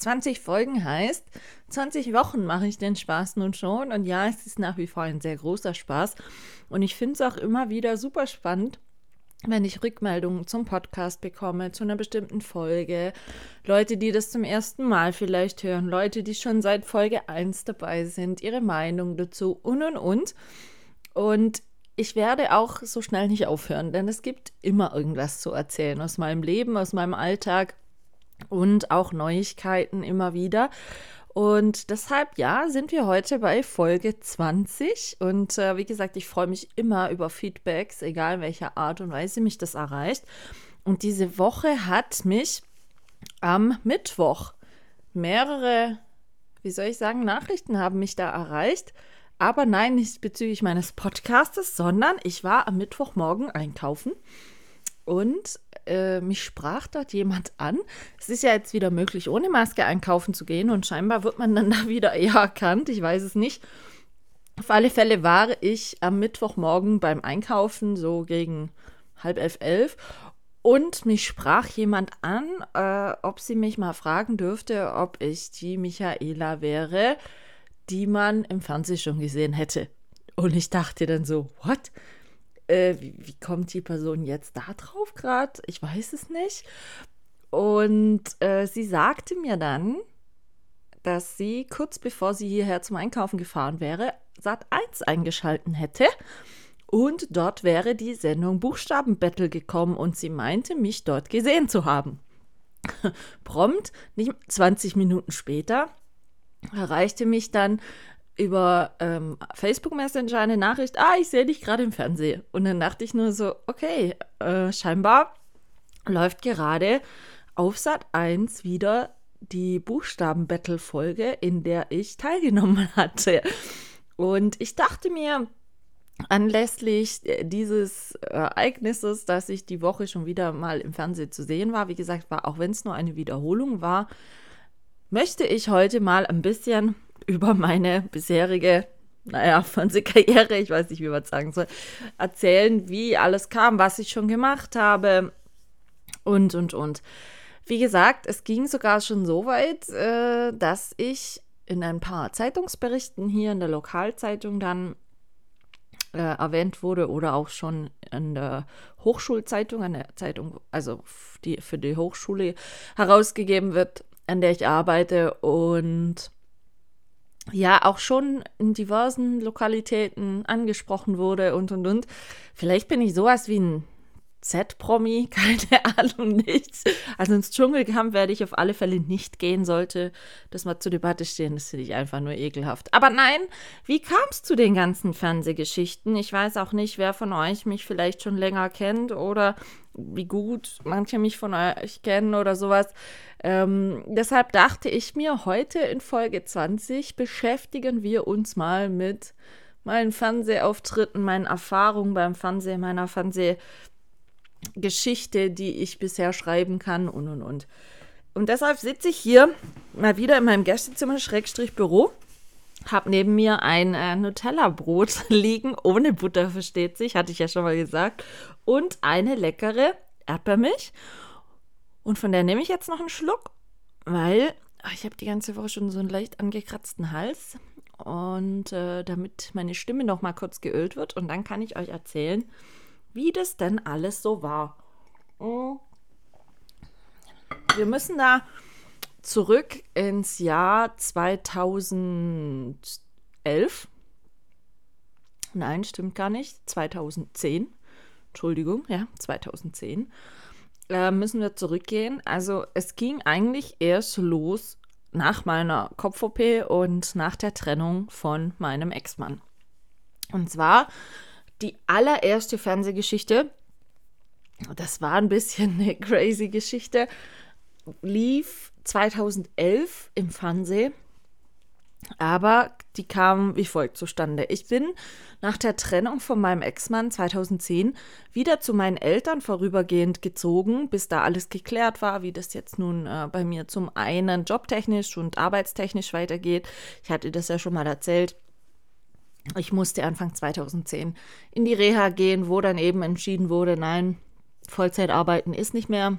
20 Folgen heißt, 20 Wochen mache ich den Spaß nun schon. Und ja, es ist nach wie vor ein sehr großer Spaß. Und ich finde es auch immer wieder super spannend, wenn ich Rückmeldungen zum Podcast bekomme, zu einer bestimmten Folge. Leute, die das zum ersten Mal vielleicht hören, Leute, die schon seit Folge 1 dabei sind, ihre Meinung dazu und und und. Und ich werde auch so schnell nicht aufhören, denn es gibt immer irgendwas zu erzählen aus meinem Leben, aus meinem Alltag und auch Neuigkeiten immer wieder. Und deshalb, ja, sind wir heute bei Folge 20. Und äh, wie gesagt, ich freue mich immer über Feedbacks, egal welcher Art und Weise mich das erreicht. Und diese Woche hat mich am Mittwoch mehrere, wie soll ich sagen, Nachrichten haben mich da erreicht. Aber nein, nicht bezüglich meines Podcastes, sondern ich war am Mittwochmorgen einkaufen und äh, mich sprach dort jemand an. Es ist ja jetzt wieder möglich, ohne Maske einkaufen zu gehen und scheinbar wird man dann da wieder eher erkannt. Ich weiß es nicht. Auf alle Fälle war ich am Mittwochmorgen beim Einkaufen, so gegen halb elf, elf. Und mich sprach jemand an, äh, ob sie mich mal fragen dürfte, ob ich die Michaela wäre, die man im Fernsehen schon gesehen hätte. Und ich dachte dann so, what? Äh, wie, wie, kommt die Person jetzt da drauf gerade? Ich weiß es nicht. Und äh, sie sagte mir dann, dass sie kurz bevor sie hierher zum Einkaufen gefahren wäre, Sat 1 eingeschalten hätte. Und dort wäre die Sendung Buchstabenbattle gekommen und sie meinte, mich dort gesehen zu haben. Prompt, nicht 20 Minuten später, erreichte mich dann über ähm, Facebook Messenger eine Nachricht, ah, ich sehe dich gerade im Fernsehen. Und dann dachte ich nur so, okay, äh, scheinbar läuft gerade auf Sat 1 wieder die Buchstaben-Battle-Folge, in der ich teilgenommen hatte. Und ich dachte mir, anlässlich dieses Ereignisses, dass ich die Woche schon wieder mal im Fernsehen zu sehen war, wie gesagt, war, auch wenn es nur eine Wiederholung war, möchte ich heute mal ein bisschen über meine bisherige, naja, Fernsehkarriere, ich weiß nicht, wie man es sagen soll, erzählen, wie alles kam, was ich schon gemacht habe und, und, und. Wie gesagt, es ging sogar schon so weit, äh, dass ich in ein paar Zeitungsberichten hier in der Lokalzeitung dann äh, erwähnt wurde oder auch schon in der Hochschulzeitung, der Zeitung, also die für die Hochschule herausgegeben wird, an der ich arbeite und ja auch schon in diversen Lokalitäten angesprochen wurde und und und. Vielleicht bin ich sowas wie ein Z-Promi, keine Ahnung, nichts. Also ins Dschungelcamp werde ich auf alle Fälle nicht gehen, sollte das mal zur Debatte stehen. Das finde ich einfach nur ekelhaft. Aber nein, wie kam es zu den ganzen Fernsehgeschichten? Ich weiß auch nicht, wer von euch mich vielleicht schon länger kennt oder wie gut manche mich von euch kennen oder sowas. Ähm, deshalb dachte ich mir, heute in Folge 20 beschäftigen wir uns mal mit meinen Fernsehauftritten, meinen Erfahrungen beim Fernsehen, meiner Fernsehgeschichte, die ich bisher schreiben kann und und und. Und deshalb sitze ich hier mal wieder in meinem Gästezimmer, Schrägstrich Büro habe neben mir ein äh, Nutella-Brot liegen, ohne Butter, versteht sich, hatte ich ja schon mal gesagt, und eine leckere Erdbeermilch. Und von der nehme ich jetzt noch einen Schluck, weil ach, ich habe die ganze Woche schon so einen leicht angekratzten Hals. Und äh, damit meine Stimme noch mal kurz geölt wird und dann kann ich euch erzählen, wie das denn alles so war. Oh. Wir müssen da zurück ins Jahr 2011. Nein, stimmt gar nicht. 2010. Entschuldigung, ja, 2010. Äh, müssen wir zurückgehen. Also es ging eigentlich erst los nach meiner Kopf-OP und nach der Trennung von meinem Ex-Mann. Und zwar die allererste Fernsehgeschichte. Das war ein bisschen eine crazy Geschichte. Lief 2011 im Fernsehen. Aber die kamen wie folgt zustande. Ich bin nach der Trennung von meinem Ex-Mann 2010 wieder zu meinen Eltern vorübergehend gezogen, bis da alles geklärt war, wie das jetzt nun äh, bei mir zum einen jobtechnisch und arbeitstechnisch weitergeht. Ich hatte das ja schon mal erzählt. Ich musste Anfang 2010 in die Reha gehen, wo dann eben entschieden wurde, nein, Vollzeit arbeiten ist nicht mehr.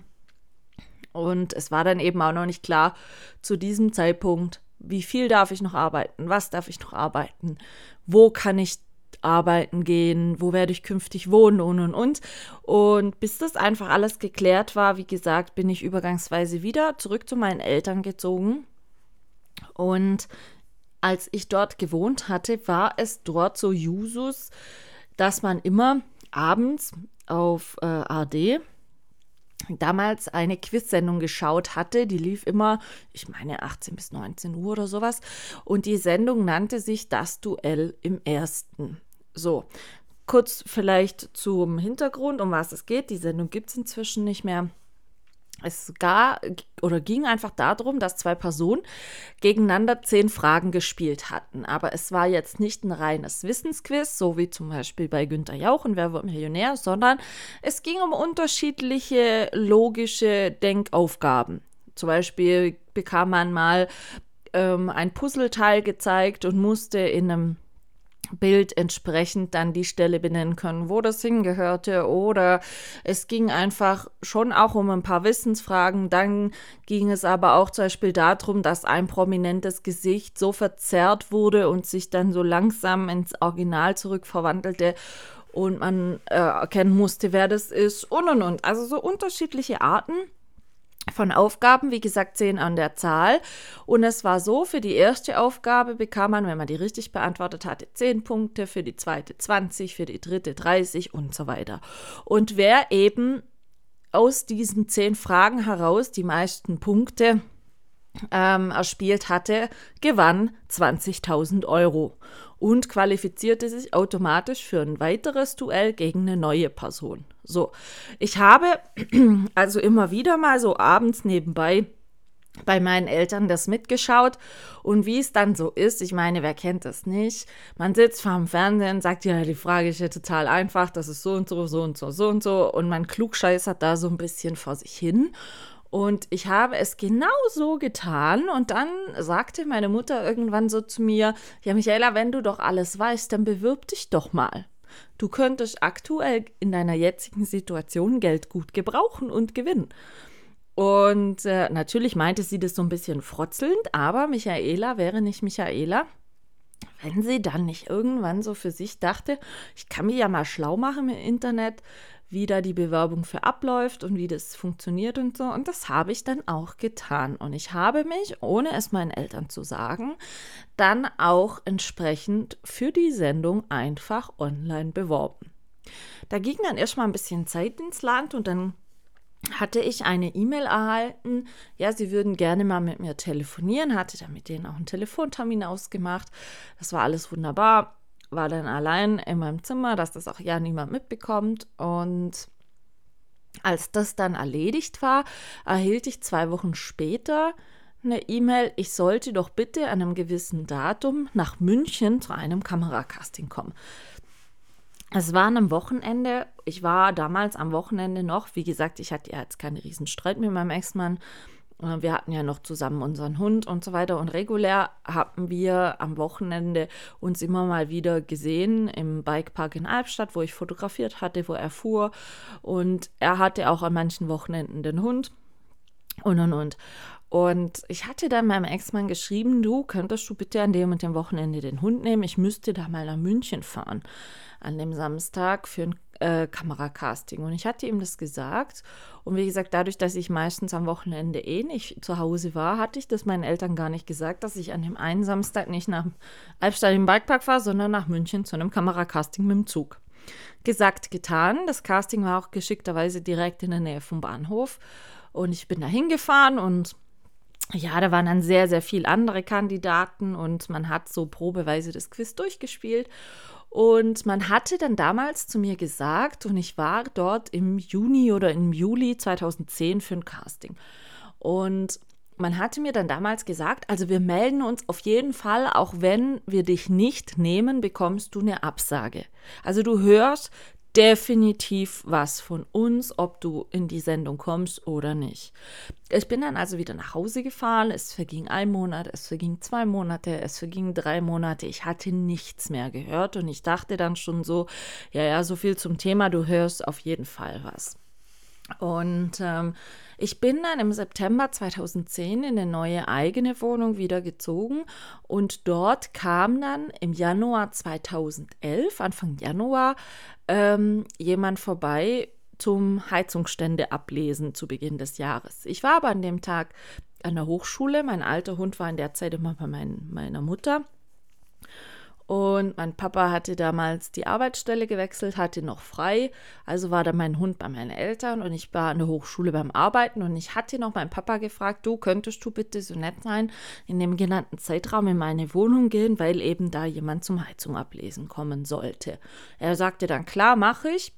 Und es war dann eben auch noch nicht klar zu diesem Zeitpunkt, wie viel darf ich noch arbeiten, was darf ich noch arbeiten, wo kann ich arbeiten gehen, wo werde ich künftig wohnen und und und. Und bis das einfach alles geklärt war, wie gesagt, bin ich übergangsweise wieder zurück zu meinen Eltern gezogen. Und als ich dort gewohnt hatte, war es dort so Jusus, dass man immer abends auf äh, AD damals eine Quiz-Sendung geschaut hatte. Die lief immer, ich meine, 18 bis 19 Uhr oder sowas. Und die Sendung nannte sich Das Duell im Ersten. So, kurz vielleicht zum Hintergrund, um was es geht. Die Sendung gibt es inzwischen nicht mehr. Es gar oder ging einfach darum, dass zwei Personen gegeneinander zehn Fragen gespielt hatten. Aber es war jetzt nicht ein reines Wissensquiz, so wie zum Beispiel bei Günter Jauch und Wer wird Millionär, sondern es ging um unterschiedliche logische Denkaufgaben. Zum Beispiel bekam man mal ähm, ein Puzzleteil gezeigt und musste in einem Bild entsprechend dann die Stelle benennen können, wo das hingehörte. Oder es ging einfach schon auch um ein paar Wissensfragen. Dann ging es aber auch zum Beispiel darum, dass ein prominentes Gesicht so verzerrt wurde und sich dann so langsam ins Original zurückverwandelte und man äh, erkennen musste, wer das ist und und und. Also so unterschiedliche Arten von Aufgaben, wie gesagt, zehn an der Zahl. Und es war so, für die erste Aufgabe bekam man, wenn man die richtig beantwortet hatte, zehn Punkte, für die zweite 20, für die dritte 30 und so weiter. Und wer eben aus diesen zehn Fragen heraus die meisten Punkte ähm, erspielt hatte, gewann 20.000 Euro und qualifizierte sich automatisch für ein weiteres Duell gegen eine neue Person. So, ich habe also immer wieder mal so abends nebenbei bei meinen Eltern das mitgeschaut und wie es dann so ist, ich meine, wer kennt das nicht? Man sitzt vor dem Fernsehen, sagt ja, die Frage ist ja total einfach, das ist so und so, so und so, so und so und man klugscheißert da so ein bisschen vor sich hin und ich habe es genau so getan. Und dann sagte meine Mutter irgendwann so zu mir: Ja, Michaela, wenn du doch alles weißt, dann bewirb dich doch mal. Du könntest aktuell in deiner jetzigen Situation Geld gut gebrauchen und gewinnen. Und äh, natürlich meinte sie das so ein bisschen frotzelnd, aber Michaela wäre nicht Michaela, wenn sie dann nicht irgendwann so für sich dachte, ich kann mich ja mal schlau machen im Internet, wie da die Bewerbung für abläuft und wie das funktioniert und so. Und das habe ich dann auch getan. Und ich habe mich, ohne es meinen Eltern zu sagen, dann auch entsprechend für die Sendung einfach online beworben. Da ging dann erstmal ein bisschen Zeit ins Land und dann hatte ich eine E-Mail erhalten, ja, sie würden gerne mal mit mir telefonieren, hatte dann mit denen auch einen Telefontermin ausgemacht. Das war alles wunderbar war dann allein in meinem Zimmer, dass das auch ja niemand mitbekommt. Und als das dann erledigt war, erhielt ich zwei Wochen später eine E-Mail, ich sollte doch bitte an einem gewissen Datum nach München zu einem Kameracasting kommen. Es war am Wochenende, ich war damals am Wochenende noch, wie gesagt, ich hatte ja jetzt keinen riesen Streit mit meinem Ex-Mann wir hatten ja noch zusammen unseren Hund und so weiter. Und regulär haben wir am Wochenende uns immer mal wieder gesehen im Bikepark in Albstadt, wo ich fotografiert hatte, wo er fuhr. Und er hatte auch an manchen Wochenenden den Hund und und und. Und ich hatte dann meinem Ex-Mann geschrieben, du könntest du bitte an dem und dem Wochenende den Hund nehmen. Ich müsste da mal nach München fahren an dem Samstag für ein äh, Kameracasting. Und ich hatte ihm das gesagt. Und wie gesagt, dadurch, dass ich meistens am Wochenende eh nicht zu Hause war, hatte ich das meinen Eltern gar nicht gesagt, dass ich an dem einen Samstag nicht nach Albstadt im Bikepark fahre, sondern nach München zu einem Kameracasting mit dem Zug. Gesagt, getan. Das Casting war auch geschickterweise direkt in der Nähe vom Bahnhof. Und ich bin da hingefahren und ja, da waren dann sehr, sehr viele andere Kandidaten und man hat so probeweise das Quiz durchgespielt. Und man hatte dann damals zu mir gesagt, und ich war dort im Juni oder im Juli 2010 für ein Casting. Und man hatte mir dann damals gesagt, also wir melden uns auf jeden Fall, auch wenn wir dich nicht nehmen, bekommst du eine Absage. Also du hörst definitiv was von uns, ob du in die Sendung kommst oder nicht. Ich bin dann also wieder nach Hause gefahren. Es verging ein Monat, es verging zwei Monate, es verging drei Monate. Ich hatte nichts mehr gehört und ich dachte dann schon so, ja, ja, so viel zum Thema, du hörst auf jeden Fall was. Und ähm, ich bin dann im September 2010 in eine neue eigene Wohnung wieder gezogen und dort kam dann im Januar 2011, Anfang Januar, ähm, jemand vorbei zum Heizungsstände ablesen zu Beginn des Jahres. Ich war aber an dem Tag an der Hochschule. Mein alter Hund war in der Zeit immer bei mein, meiner Mutter. Und mein Papa hatte damals die Arbeitsstelle gewechselt, hatte noch frei. Also war da mein Hund bei meinen Eltern und ich war an der Hochschule beim Arbeiten. Und ich hatte noch meinen Papa gefragt, du könntest du bitte so nett sein, in dem genannten Zeitraum in meine Wohnung gehen, weil eben da jemand zum Heizung ablesen kommen sollte. Er sagte dann, klar, mache ich.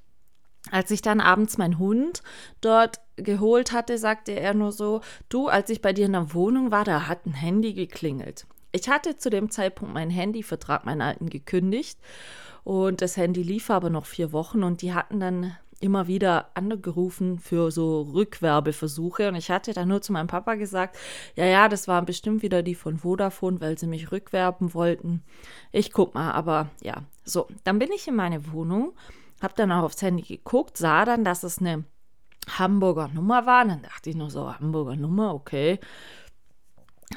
Als ich dann abends meinen Hund dort geholt hatte, sagte er nur so, du, als ich bei dir in der Wohnung war, da hat ein Handy geklingelt. Ich hatte zu dem Zeitpunkt meinen Handyvertrag, meinen alten, gekündigt und das Handy lief aber noch vier Wochen und die hatten dann immer wieder angerufen für so Rückwerbeversuche. Und ich hatte dann nur zu meinem Papa gesagt, ja, ja, das waren bestimmt wieder die von Vodafone, weil sie mich rückwerben wollten. Ich guck mal, aber ja, so, dann bin ich in meine Wohnung, habe dann auch aufs Handy geguckt, sah dann, dass es eine Hamburger Nummer war, dann dachte ich nur so, Hamburger Nummer, okay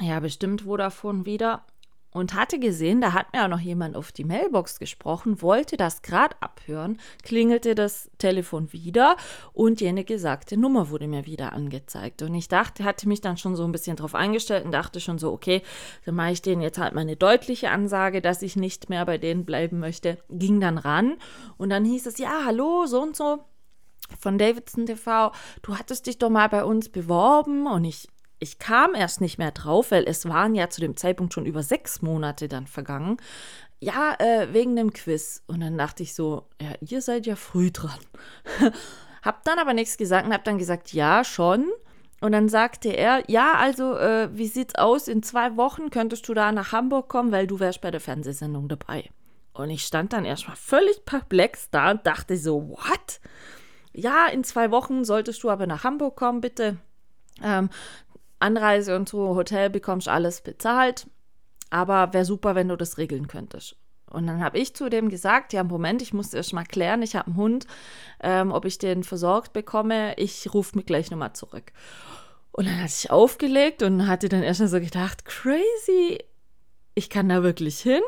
ja, bestimmt Vodafone wieder und hatte gesehen, da hat mir auch noch jemand auf die Mailbox gesprochen, wollte das gerade abhören, klingelte das Telefon wieder und jene gesagte Nummer wurde mir wieder angezeigt. Und ich dachte, hatte mich dann schon so ein bisschen drauf eingestellt und dachte schon so, okay, dann mache ich denen jetzt halt meine deutliche Ansage, dass ich nicht mehr bei denen bleiben möchte. Ging dann ran und dann hieß es, ja, hallo, so und so von Davidson TV, du hattest dich doch mal bei uns beworben und ich ich kam erst nicht mehr drauf, weil es waren ja zu dem Zeitpunkt schon über sechs Monate dann vergangen. Ja, äh, wegen dem Quiz. Und dann dachte ich so, ja, ihr seid ja früh dran. hab dann aber nichts gesagt und hab dann gesagt, ja, schon. Und dann sagte er, ja, also, äh, wie sieht's aus? In zwei Wochen könntest du da nach Hamburg kommen, weil du wärst bei der Fernsehsendung dabei. Und ich stand dann erstmal völlig perplex da und dachte so, what? Ja, in zwei Wochen solltest du aber nach Hamburg kommen, bitte. Ähm, Anreise und so, Hotel bekommst alles bezahlt. Aber wäre super, wenn du das regeln könntest. Und dann habe ich zu dem gesagt, ja, Moment, ich muss erst mal klären, ich habe einen Hund, ähm, ob ich den versorgt bekomme. Ich rufe mich gleich nochmal zurück. Und dann hatte ich aufgelegt und hatte dann erst mal so gedacht, crazy, ich kann da wirklich hin.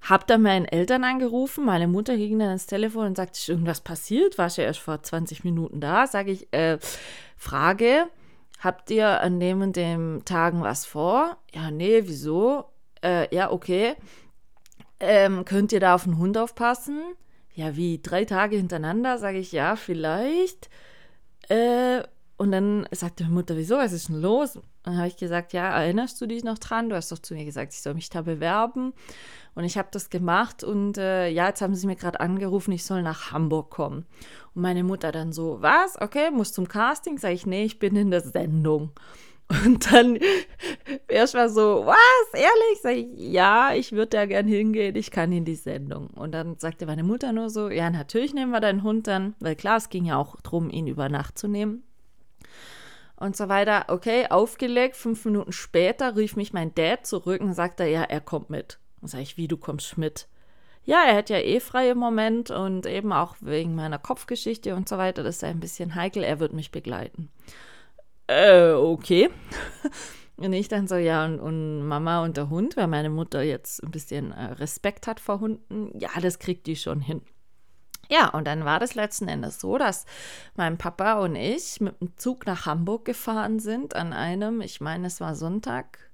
Hab dann meinen Eltern angerufen, meine Mutter ging dann ans Telefon und sagte, irgendwas passiert? War ich ja erst vor 20 Minuten da? Sage ich, äh, Frage, habt ihr an dem und dem Tagen was vor? Ja, nee, wieso? Äh, ja, okay. Ähm, könnt ihr da auf den Hund aufpassen? Ja, wie drei Tage hintereinander? Sage ich, ja, vielleicht. Äh, und dann sagte meine Mutter, wieso, was ist denn los? dann habe ich gesagt, ja, erinnerst du dich noch dran? Du hast doch zu mir gesagt, ich soll mich da bewerben. Und ich habe das gemacht und äh, ja, jetzt haben sie mir gerade angerufen, ich soll nach Hamburg kommen. Und meine Mutter dann so, was? Okay, muss zum Casting? Sag ich, nee, ich bin in der Sendung. Und dann erst mal so, was? Ehrlich? Sag ich, ja, ich würde da gern hingehen, ich kann in die Sendung. Und dann sagte meine Mutter nur so, ja, natürlich nehmen wir deinen Hund dann, weil klar, es ging ja auch darum, ihn über Nacht zu nehmen und so weiter. Okay, aufgelegt. Fünf Minuten später rief mich mein Dad zurück und sagte, ja, er kommt mit. Und sage ich, wie, du kommst mit? Ja, er hat ja eh frei im Moment und eben auch wegen meiner Kopfgeschichte und so weiter, das ist ein bisschen heikel, er wird mich begleiten. Äh, okay. und ich dann so, ja, und, und, Mama und der Hund, weil meine Mutter jetzt ein bisschen äh, Respekt hat vor Hunden, ja, das kriegt die schon hin. Ja, und dann war das letzten Endes so, dass mein Papa und ich mit dem Zug nach Hamburg gefahren sind an einem, ich meine, es war Sonntag.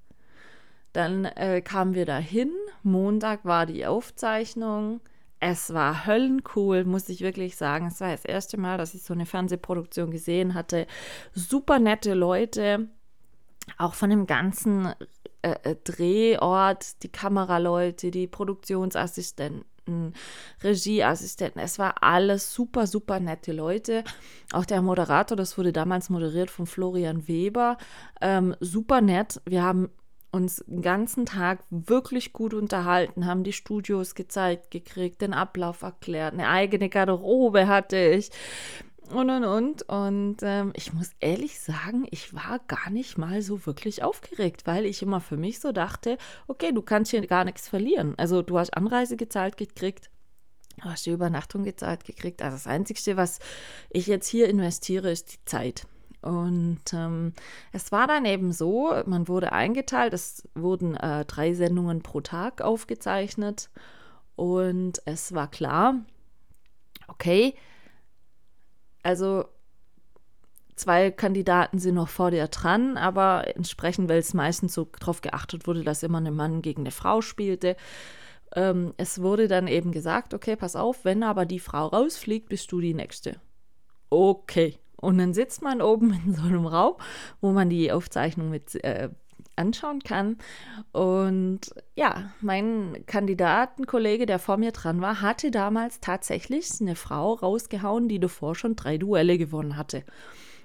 Dann äh, kamen wir dahin. Montag war die Aufzeichnung. Es war höllencool, muss ich wirklich sagen. Es war das erste Mal, dass ich so eine Fernsehproduktion gesehen hatte. Super nette Leute, auch von dem ganzen äh, äh Drehort, die Kameraleute, die Produktionsassistenten Praktikanten, Regieassistenten. Es war alles super, super nette Leute. Auch der Moderator, das wurde damals moderiert von Florian Weber, ähm, super nett. Wir haben uns den ganzen Tag wirklich gut unterhalten, haben die Studios gezeigt gekriegt, den Ablauf erklärt, eine eigene Garderobe hatte ich und und und. Und ähm, ich muss ehrlich sagen, ich war gar nicht mal so wirklich aufgeregt, weil ich immer für mich so dachte, okay, du kannst hier gar nichts verlieren. Also du hast Anreise gezahlt gekriegt. Du hast die Übernachtung gezahlt gekriegt. Also das Einzige, was ich jetzt hier investiere, ist die Zeit. Und ähm, es war dann eben so, man wurde eingeteilt, es wurden äh, drei Sendungen pro Tag aufgezeichnet und es war klar, okay, also zwei Kandidaten sind noch vor dir dran, aber entsprechend, weil es meistens so darauf geachtet wurde, dass immer ein Mann gegen eine Frau spielte, ähm, es wurde dann eben gesagt, okay, pass auf, wenn aber die Frau rausfliegt, bist du die Nächste. Okay, und dann sitzt man oben in so einem Raum, wo man die Aufzeichnung mit äh, anschauen kann. Und ja, mein Kandidatenkollege, der vor mir dran war, hatte damals tatsächlich eine Frau rausgehauen, die davor schon drei Duelle gewonnen hatte.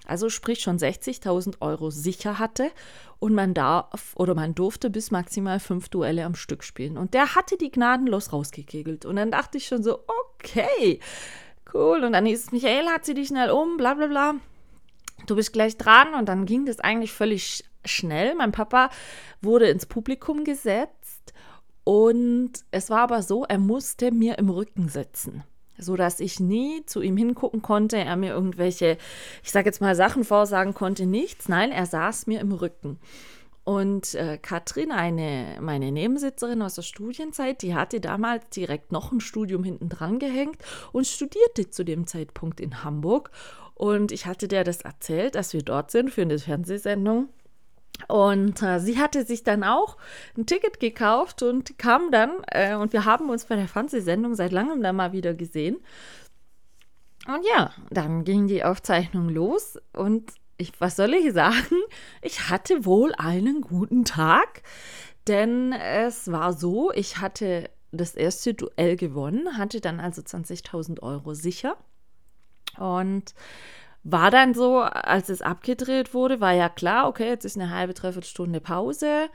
Also sprich schon 60.000 Euro sicher hatte und man darf oder man durfte bis maximal fünf Duelle am Stück spielen. Und der hatte die gnadenlos rausgekegelt. Und dann dachte ich schon so, okay, cool. Und dann hieß es, Michael, hat sie dich schnell um, bla bla bla. Du bist gleich dran. Und dann ging das eigentlich völlig schnell. Mein Papa wurde ins Publikum gesetzt. Und es war aber so, er musste mir im Rücken sitzen so dass ich nie zu ihm hingucken konnte, er mir irgendwelche, ich sage jetzt mal Sachen vorsagen konnte, nichts. Nein, er saß mir im Rücken. Und äh, Katrin, eine, meine Nebensitzerin aus der Studienzeit, die hatte damals direkt noch ein Studium hinten dran gehängt und studierte zu dem Zeitpunkt in Hamburg. Und ich hatte der das erzählt, dass wir dort sind für eine Fernsehsendung. Und äh, sie hatte sich dann auch ein Ticket gekauft und kam dann, äh, und wir haben uns bei der Fernsehsendung seit langem dann mal wieder gesehen. Und ja, dann ging die Aufzeichnung los und ich, was soll ich sagen? Ich hatte wohl einen guten Tag, denn es war so, ich hatte das erste Duell gewonnen, hatte dann also 20.000 Euro sicher und war dann so, als es abgedreht wurde, war ja klar, okay, jetzt ist eine halbe, dreiviertel Stunde Pause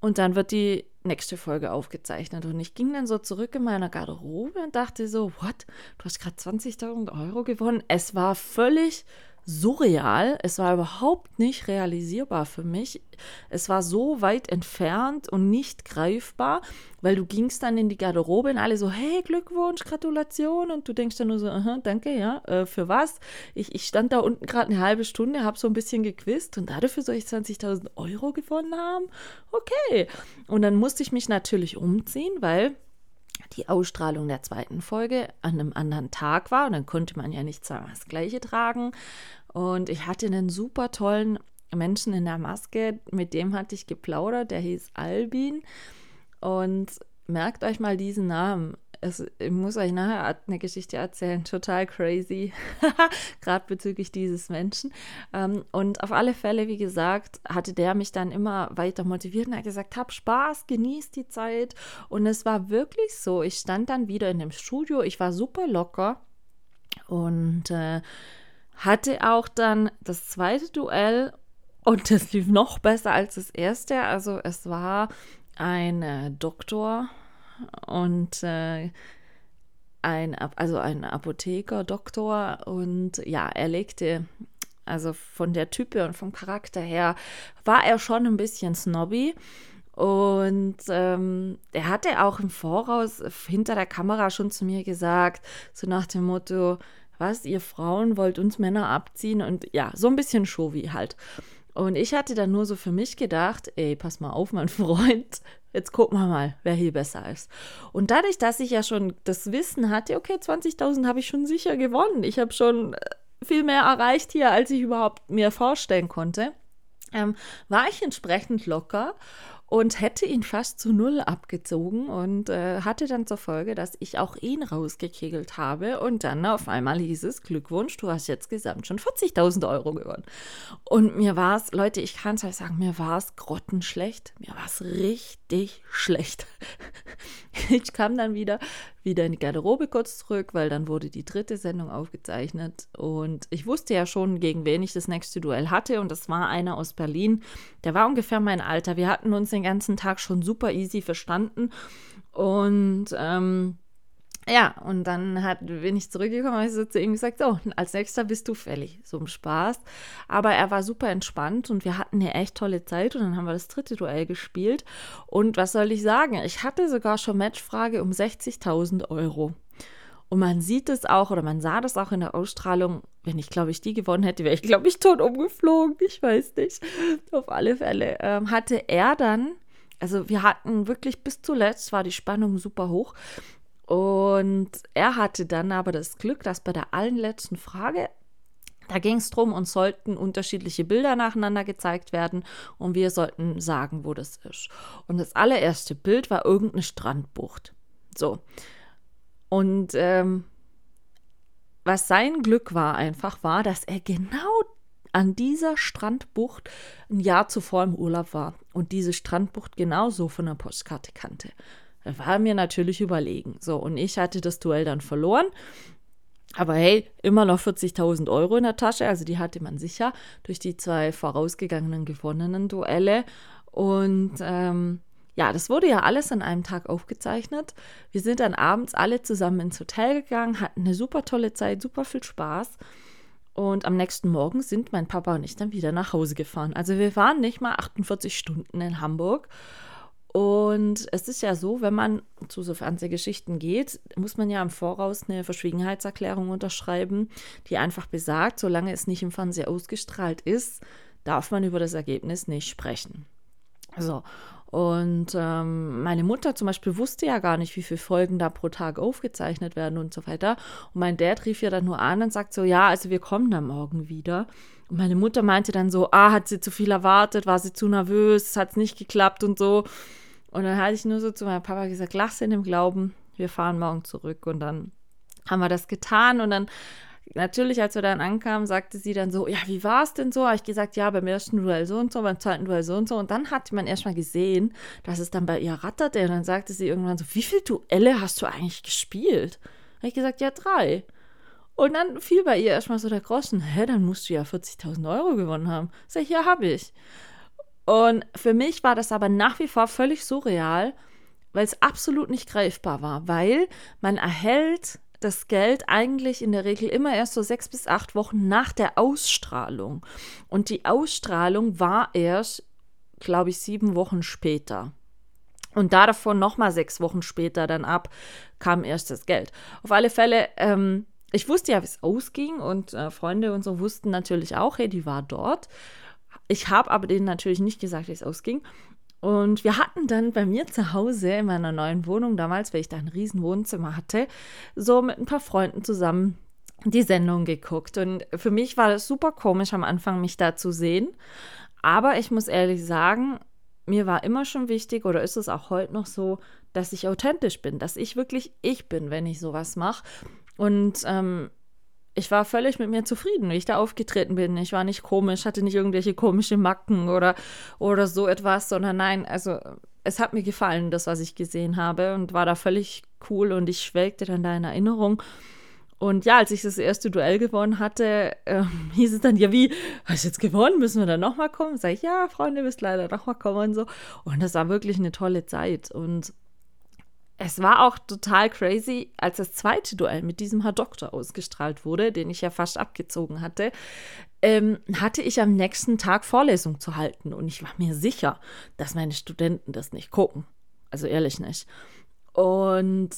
und dann wird die nächste Folge aufgezeichnet. Und ich ging dann so zurück in meiner Garderobe und dachte so, what? Du hast gerade 20.000 Euro gewonnen. Es war völlig surreal. Es war überhaupt nicht realisierbar für mich. Es war so weit entfernt und nicht greifbar, weil du gingst dann in die Garderobe und alle so, hey, Glückwunsch, Gratulation. Und du denkst dann nur so, aha, danke, ja, äh, für was? Ich, ich stand da unten gerade eine halbe Stunde, habe so ein bisschen gequizt und dafür soll ich 20.000 Euro gewonnen haben? Okay. Und dann musste ich mich natürlich umziehen, weil die Ausstrahlung der zweiten Folge an einem anderen Tag war und dann konnte man ja nicht zweimal das gleiche tragen. Und ich hatte einen super tollen Menschen in der Maske, mit dem hatte ich geplaudert, der hieß Albin. Und merkt euch mal diesen Namen es, ich muss euch nachher eine Geschichte erzählen, total crazy, gerade bezüglich dieses Menschen. Ähm, und auf alle Fälle, wie gesagt, hatte der mich dann immer weiter motiviert und hat gesagt, hab Spaß, genieß die Zeit. Und es war wirklich so, ich stand dann wieder in dem Studio, ich war super locker und äh, hatte auch dann das zweite Duell und das lief noch besser als das erste. Also es war ein äh, Doktor und äh, ein, also ein Apotheker, Doktor und ja, er legte, also von der Type und vom Charakter her, war er schon ein bisschen snobby. Und ähm, er hatte auch im Voraus hinter der Kamera schon zu mir gesagt, so nach dem Motto, was, ihr Frauen wollt uns Männer abziehen und ja, so ein bisschen Showy halt. Und ich hatte dann nur so für mich gedacht, ey, pass mal auf, mein Freund, jetzt gucken wir mal, wer hier besser ist. Und dadurch, dass ich ja schon das Wissen hatte, okay, 20.000 habe ich schon sicher gewonnen. Ich habe schon äh, viel mehr erreicht hier, als ich überhaupt mir vorstellen konnte, ähm, war ich entsprechend locker und hätte ihn fast zu null abgezogen und äh, hatte dann zur Folge, dass ich auch ihn rausgekegelt habe und dann auf einmal hieß es, Glückwunsch, du hast jetzt gesamt schon 40.000 Euro gewonnen. Und mir war es, Leute, ich kann es euch sagen, mir war es grottenschlecht, mir war es richtig schlecht. ich kam dann wieder, wieder in die Garderobe kurz zurück, weil dann wurde die dritte Sendung aufgezeichnet. Und ich wusste ja schon, gegen wen ich das nächste Duell hatte. Und das war einer aus Berlin, der war ungefähr mein Alter. Wir hatten uns den ganzen Tag schon super easy verstanden. Und ähm, ja, und dann hat, bin ich zurückgekommen und so zu ihm gesagt, so, als nächster bist du fällig, so im Spaß. Aber er war super entspannt und wir hatten eine echt tolle Zeit und dann haben wir das dritte Duell gespielt. Und was soll ich sagen? Ich hatte sogar schon Matchfrage um 60.000 Euro. Und man sieht es auch oder man sah das auch in der Ausstrahlung. Wenn ich, glaube ich, die gewonnen hätte, wäre ich, glaube ich, tot umgeflogen. Ich weiß nicht. Auf alle Fälle ähm, hatte er dann, also wir hatten wirklich bis zuletzt war die Spannung super hoch. Und er hatte dann aber das Glück, dass bei der allerletzten Frage, da ging es darum, uns sollten unterschiedliche Bilder nacheinander gezeigt werden und wir sollten sagen, wo das ist. Und das allererste Bild war irgendeine Strandbucht. So. Und ähm, was sein Glück war einfach, war, dass er genau an dieser Strandbucht ein Jahr zuvor im Urlaub war und diese Strandbucht genauso von der Postkarte kannte. War mir natürlich überlegen. So, und ich hatte das Duell dann verloren. Aber hey, immer noch 40.000 Euro in der Tasche, also die hatte man sicher durch die zwei vorausgegangenen gewonnenen Duelle. Und ähm, ja, das wurde ja alles an einem Tag aufgezeichnet. Wir sind dann abends alle zusammen ins Hotel gegangen, hatten eine super tolle Zeit, super viel Spaß. Und am nächsten Morgen sind mein Papa und ich dann wieder nach Hause gefahren. Also wir waren nicht mal 48 Stunden in Hamburg. Und es ist ja so, wenn man zu so Fernsehgeschichten geht, muss man ja im Voraus eine Verschwiegenheitserklärung unterschreiben, die einfach besagt, solange es nicht im Fernsehen ausgestrahlt ist, darf man über das Ergebnis nicht sprechen. So. Und ähm, meine Mutter zum Beispiel wusste ja gar nicht, wie viele Folgen da pro Tag aufgezeichnet werden und so weiter. Und mein Dad rief ja dann nur an und sagt so, ja, also wir kommen dann morgen wieder. Und meine Mutter meinte dann so, ah, hat sie zu viel erwartet, war sie zu nervös, hat es nicht geklappt und so. Und dann hatte ich nur so zu meinem Papa gesagt, lass in dem Glauben, wir fahren morgen zurück. Und dann haben wir das getan und dann natürlich, als wir dann ankamen, sagte sie dann so, ja, wie war es denn so? Habe ich gesagt, ja, beim ersten Duell so und so, beim zweiten Duell so und so. Und dann hat man erstmal gesehen, dass es dann bei ihr ratterte. Und dann sagte sie irgendwann so, wie viele Duelle hast du eigentlich gespielt? Habe ich gesagt, ja, drei. Und dann fiel bei ihr erstmal so der Groschen, hä, dann musst du ja 40.000 Euro gewonnen haben. Sag ich, ja, habe ich. Und für mich war das aber nach wie vor völlig surreal, weil es absolut nicht greifbar war, weil man erhält das Geld eigentlich in der Regel immer erst so sechs bis acht Wochen nach der Ausstrahlung. Und die Ausstrahlung war erst, glaube ich, sieben Wochen später. Und da davon nochmal sechs Wochen später dann ab, kam erst das Geld. Auf alle Fälle, ähm, ich wusste ja, wie es ausging und äh, Freunde und so wussten natürlich auch, hey, die war dort. Ich habe aber denen natürlich nicht gesagt, wie es ausging. Und wir hatten dann bei mir zu Hause in meiner neuen Wohnung damals, weil ich da ein riesen Wohnzimmer hatte, so mit ein paar Freunden zusammen die Sendung geguckt. Und für mich war das super komisch am Anfang, mich da zu sehen. Aber ich muss ehrlich sagen, mir war immer schon wichtig oder ist es auch heute noch so, dass ich authentisch bin, dass ich wirklich ich bin, wenn ich sowas mache. Und ähm, ich war völlig mit mir zufrieden, wie ich da aufgetreten bin. Ich war nicht komisch, hatte nicht irgendwelche komische Macken oder, oder so etwas, sondern nein, also es hat mir gefallen, das, was ich gesehen habe und war da völlig cool und ich schwelgte dann da in Erinnerung. Und ja, als ich das erste Duell gewonnen hatte, äh, hieß es dann, ja, wie, hast du jetzt gewonnen? Müssen wir dann nochmal kommen? Sag ich, ja, Freunde, müsst leider nochmal kommen und so. Und das war wirklich eine tolle Zeit. Und es war auch total crazy, als das zweite Duell mit diesem Herr Doktor ausgestrahlt wurde, den ich ja fast abgezogen hatte, ähm, hatte ich am nächsten Tag Vorlesung zu halten. Und ich war mir sicher, dass meine Studenten das nicht gucken. Also ehrlich nicht. Und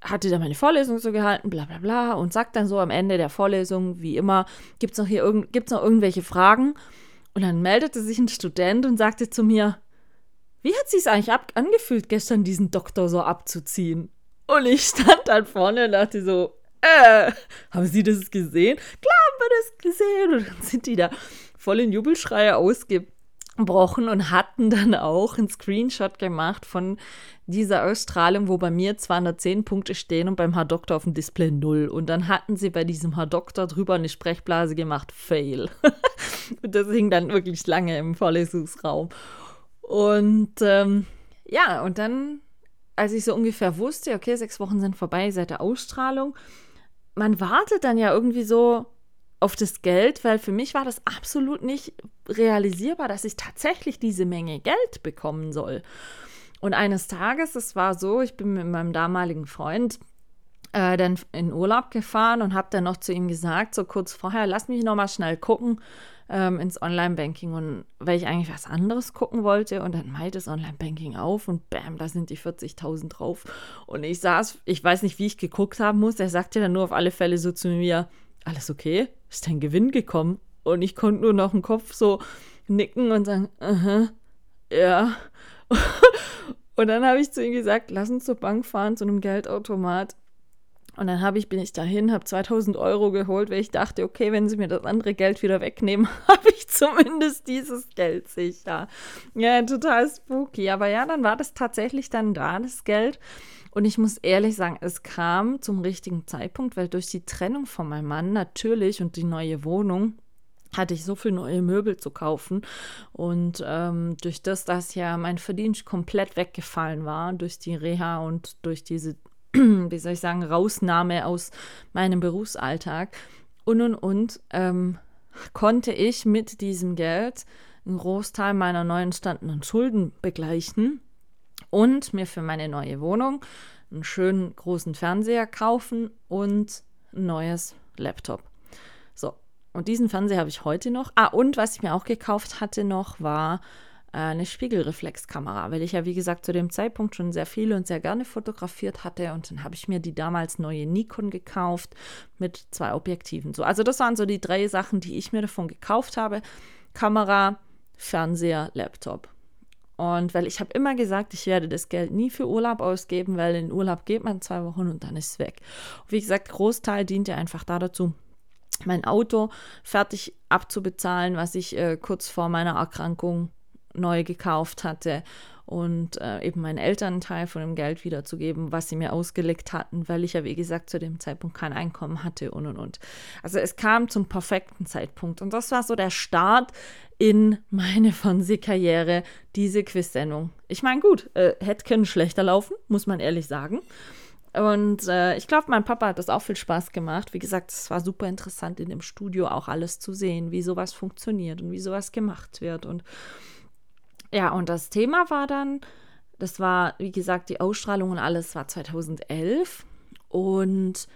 hatte dann meine Vorlesung so gehalten, bla bla bla, und sagt dann so am Ende der Vorlesung, wie immer, gibt es noch gibt's noch irgendwelche Fragen? Und dann meldete sich ein Student und sagte zu mir, wie hat sich's eigentlich angefühlt, gestern diesen Doktor so abzuziehen? Und ich stand dann vorne und dachte so, äh, haben Sie das gesehen? Klar haben wir das gesehen. Und dann sind die da voll in Jubelschreie ausge gebrochen und hatten dann auch einen Screenshot gemacht von dieser Ausstrahlung, wo bei mir 210 Punkte stehen und beim Herr Doktor auf dem Display 0. Und dann hatten sie bei diesem Herr Doktor drüber eine Sprechblase gemacht, Fail. und das hing dann wirklich lange im Vorlesungsraum. Und ähm, ja, und dann, als ich so ungefähr wusste, okay, sechs Wochen sind vorbei seit der Ausstrahlung, man wartet dann ja irgendwie so auf das Geld, weil für mich war das absolut nicht realisierbar, dass ich tatsächlich diese Menge Geld bekommen soll. Und eines Tages, es war so, ich bin mit meinem damaligen Freund äh, dann in Urlaub gefahren und habe dann noch zu ihm gesagt, so kurz vorher, lass mich noch mal schnell gucken ähm, ins Online-Banking und weil ich eigentlich was anderes gucken wollte und dann meint das Online-Banking auf und bam, da sind die 40.000 drauf. Und ich saß, ich weiß nicht, wie ich geguckt haben muss, er sagte dann nur auf alle Fälle so zu mir, alles okay? Ist dein Gewinn gekommen? Und ich konnte nur noch den Kopf so nicken und sagen, aha, ja. und dann habe ich zu ihm gesagt, lass uns zur Bank fahren, zu einem Geldautomat. Und dann habe ich, bin ich dahin, habe 2000 Euro geholt, weil ich dachte, okay, wenn sie mir das andere Geld wieder wegnehmen, habe ich zumindest dieses Geld sicher. Ja, total spooky. Aber ja, dann war das tatsächlich dann da, das Geld. Und ich muss ehrlich sagen, es kam zum richtigen Zeitpunkt, weil durch die Trennung von meinem Mann natürlich und die neue Wohnung hatte ich so viel neue Möbel zu kaufen. Und ähm, durch das, dass ja mein Verdienst komplett weggefallen war, durch die Reha und durch diese, wie soll ich sagen, Rausnahme aus meinem Berufsalltag und und und, ähm, konnte ich mit diesem Geld einen Großteil meiner neu entstandenen Schulden begleichen und mir für meine neue Wohnung einen schönen großen Fernseher kaufen und ein neues Laptop. So, und diesen Fernseher habe ich heute noch. Ah, und was ich mir auch gekauft hatte noch, war eine Spiegelreflexkamera, weil ich ja, wie gesagt, zu dem Zeitpunkt schon sehr viel und sehr gerne fotografiert hatte. Und dann habe ich mir die damals neue Nikon gekauft mit zwei Objektiven. So, also das waren so die drei Sachen, die ich mir davon gekauft habe. Kamera, Fernseher, Laptop. Und weil ich habe immer gesagt, ich werde das Geld nie für Urlaub ausgeben, weil in Urlaub geht man zwei Wochen und dann ist es weg. Und wie gesagt, Großteil dient ja einfach da dazu, mein Auto fertig abzubezahlen, was ich äh, kurz vor meiner Erkrankung neu gekauft hatte und äh, eben meinen Eltern einen Teil von dem Geld wiederzugeben, was sie mir ausgelegt hatten, weil ich ja, wie gesagt, zu dem Zeitpunkt kein Einkommen hatte und und und. Also es kam zum perfekten Zeitpunkt und das war so der Start in meine Fernsehkarriere, diese Quiz-Sendung. Ich meine, gut, äh, hätte können schlechter laufen, muss man ehrlich sagen. Und äh, ich glaube, mein Papa hat das auch viel Spaß gemacht. Wie gesagt, es war super interessant, in dem Studio auch alles zu sehen, wie sowas funktioniert und wie sowas gemacht wird. Und ja, und das Thema war dann, das war, wie gesagt, die Ausstrahlung und alles war 2011. Und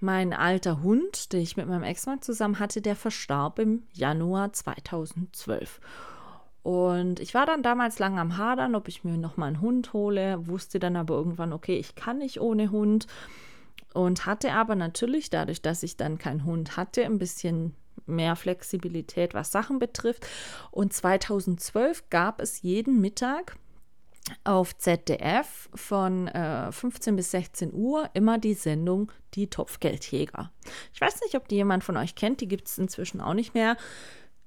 mein alter Hund, den ich mit meinem Ex-Mann zusammen hatte, der verstarb im Januar 2012. Und ich war dann damals lang am Hadern, ob ich mir nochmal einen Hund hole, wusste dann aber irgendwann, okay, ich kann nicht ohne Hund. Und hatte aber natürlich, dadurch, dass ich dann keinen Hund hatte, ein bisschen mehr Flexibilität, was Sachen betrifft. Und 2012 gab es jeden Mittag auf ZDF von äh, 15 bis 16 Uhr immer die Sendung Die Topfgeldjäger. Ich weiß nicht, ob die jemand von euch kennt, die gibt es inzwischen auch nicht mehr.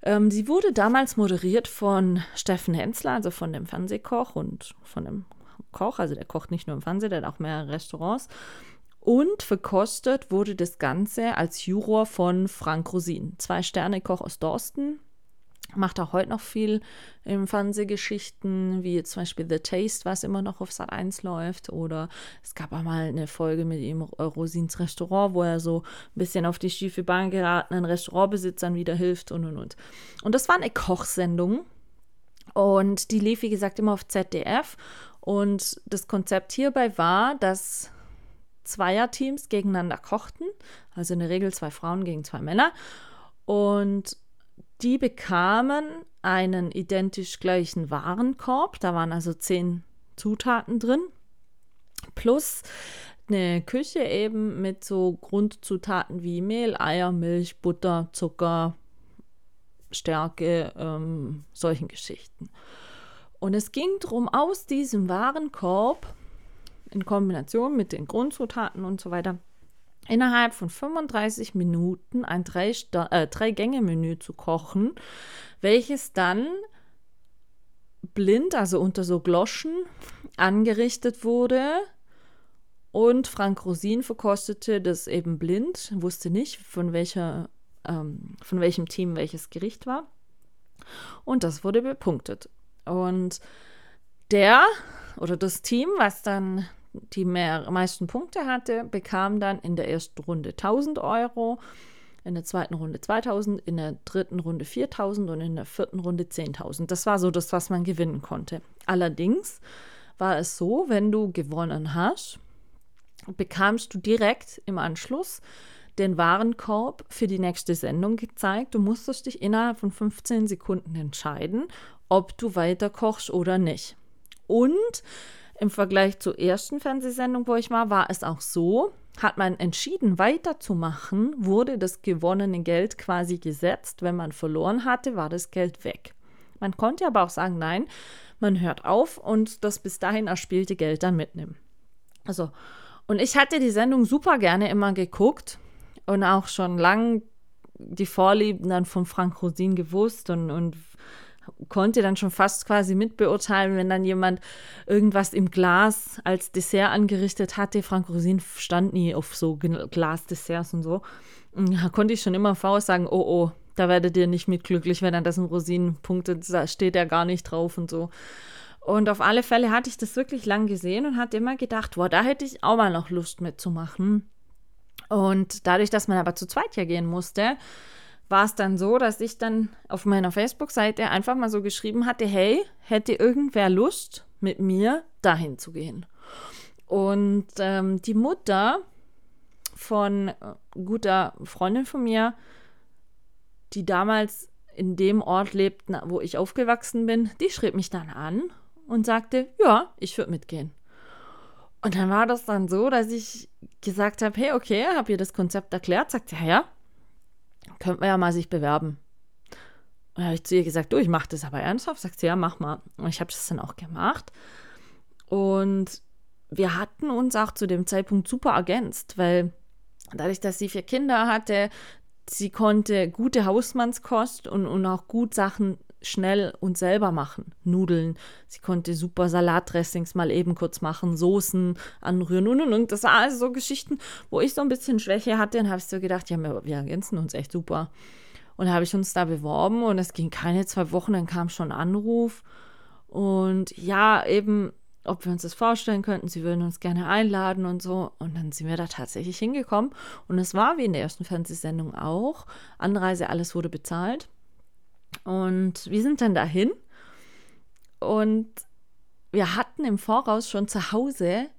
Ähm, sie wurde damals moderiert von Steffen Hensler, also von dem Fernsehkoch und von dem Koch, also der kocht nicht nur im Fernsehen, der hat auch mehrere Restaurants. Und verkostet wurde das Ganze als Juror von Frank Rosin, Zwei-Sterne-Koch aus Dorsten. Macht auch heute noch viel im Fernsehgeschichten, wie zum Beispiel The Taste, was immer noch auf Sat 1 läuft. Oder es gab auch mal eine Folge mit ihm, äh, Rosins Restaurant, wo er so ein bisschen auf die schiefe Bahn geratenen Restaurantbesitzern wieder hilft und und und. Und das war eine Kochsendung. Und die lief, wie gesagt, immer auf ZDF. Und das Konzept hierbei war, dass Zweierteams gegeneinander kochten, also in der Regel zwei Frauen gegen zwei Männer. Und die bekamen einen identisch gleichen Warenkorb, da waren also zehn Zutaten drin, plus eine Küche eben mit so Grundzutaten wie Mehl, Eier, Milch, Butter, Zucker, Stärke, ähm, solchen Geschichten. Und es ging darum, aus diesem Warenkorb in Kombination mit den Grundzutaten und so weiter innerhalb von 35 Minuten ein Drei-Gänge-Menü äh, Drei zu kochen, welches dann blind, also unter so Gloschen, angerichtet wurde. Und Frank Rosin verkostete das eben blind, wusste nicht, von, welcher, ähm, von welchem Team welches Gericht war. Und das wurde bepunktet. Und der oder das Team, was dann die mehr, meisten Punkte hatte, bekam dann in der ersten Runde 1000 Euro, in der zweiten Runde 2000, in der dritten Runde 4000 und in der vierten Runde 10.000. Das war so das, was man gewinnen konnte. Allerdings war es so, wenn du gewonnen hast, bekamst du direkt im Anschluss den Warenkorb für die nächste Sendung gezeigt. Du musstest dich innerhalb von 15 Sekunden entscheiden, ob du weiter kochst oder nicht. Und im Vergleich zur ersten Fernsehsendung, wo ich war, war es auch so, hat man entschieden weiterzumachen, wurde das gewonnene Geld quasi gesetzt. Wenn man verloren hatte, war das Geld weg. Man konnte aber auch sagen, nein, man hört auf und das bis dahin erspielte Geld dann mitnehmen. Also, und ich hatte die Sendung super gerne immer geguckt und auch schon lang die Vorlieben dann von Frank Rosin gewusst und, und konnte dann schon fast quasi mitbeurteilen, wenn dann jemand irgendwas im Glas als Dessert angerichtet hatte. Frank Rosin stand nie auf so Glasdesserts und so. Da konnte ich schon immer faust sagen, oh oh, da werdet ihr nicht mitglücklich, wenn dann das in Rosinen punktet, da steht er gar nicht drauf und so. Und auf alle Fälle hatte ich das wirklich lang gesehen und hatte immer gedacht, boah, da hätte ich auch mal noch Lust mitzumachen. Und dadurch, dass man aber zu zweit ja gehen musste, war es dann so, dass ich dann auf meiner Facebook-Seite einfach mal so geschrieben hatte, hey, hätte irgendwer Lust, mit mir dahin zu gehen? Und ähm, die Mutter von äh, guter Freundin von mir, die damals in dem Ort lebt, wo ich aufgewachsen bin, die schrieb mich dann an und sagte, ja, ich würde mitgehen. Und dann war das dann so, dass ich gesagt habe, hey, okay, habe ihr das Konzept erklärt, sagt ja, ja, könnte man ja mal sich bewerben. Und da habe ich zu ihr gesagt, du, ich mache das aber ernsthaft. Sagt sie, ja, mach mal. Und ich habe das dann auch gemacht. Und wir hatten uns auch zu dem Zeitpunkt super ergänzt, weil dadurch, dass sie vier Kinder hatte, sie konnte gute Hausmannskost und, und auch gut Sachen schnell und selber machen. Nudeln. Sie konnte super Salatdressings mal eben kurz machen, Soßen anrühren und und und. Das waren also so Geschichten, wo ich so ein bisschen Schwäche hatte und habe ich so gedacht, ja, wir, wir ergänzen uns echt super. Und habe ich uns da beworben und es ging keine zwei Wochen, dann kam schon Anruf. Und ja, eben, ob wir uns das vorstellen könnten, sie würden uns gerne einladen und so. Und dann sind wir da tatsächlich hingekommen. Und es war wie in der ersten Fernsehsendung auch. Anreise, alles wurde bezahlt. Und wir sind dann dahin und wir hatten im Voraus schon zu Hause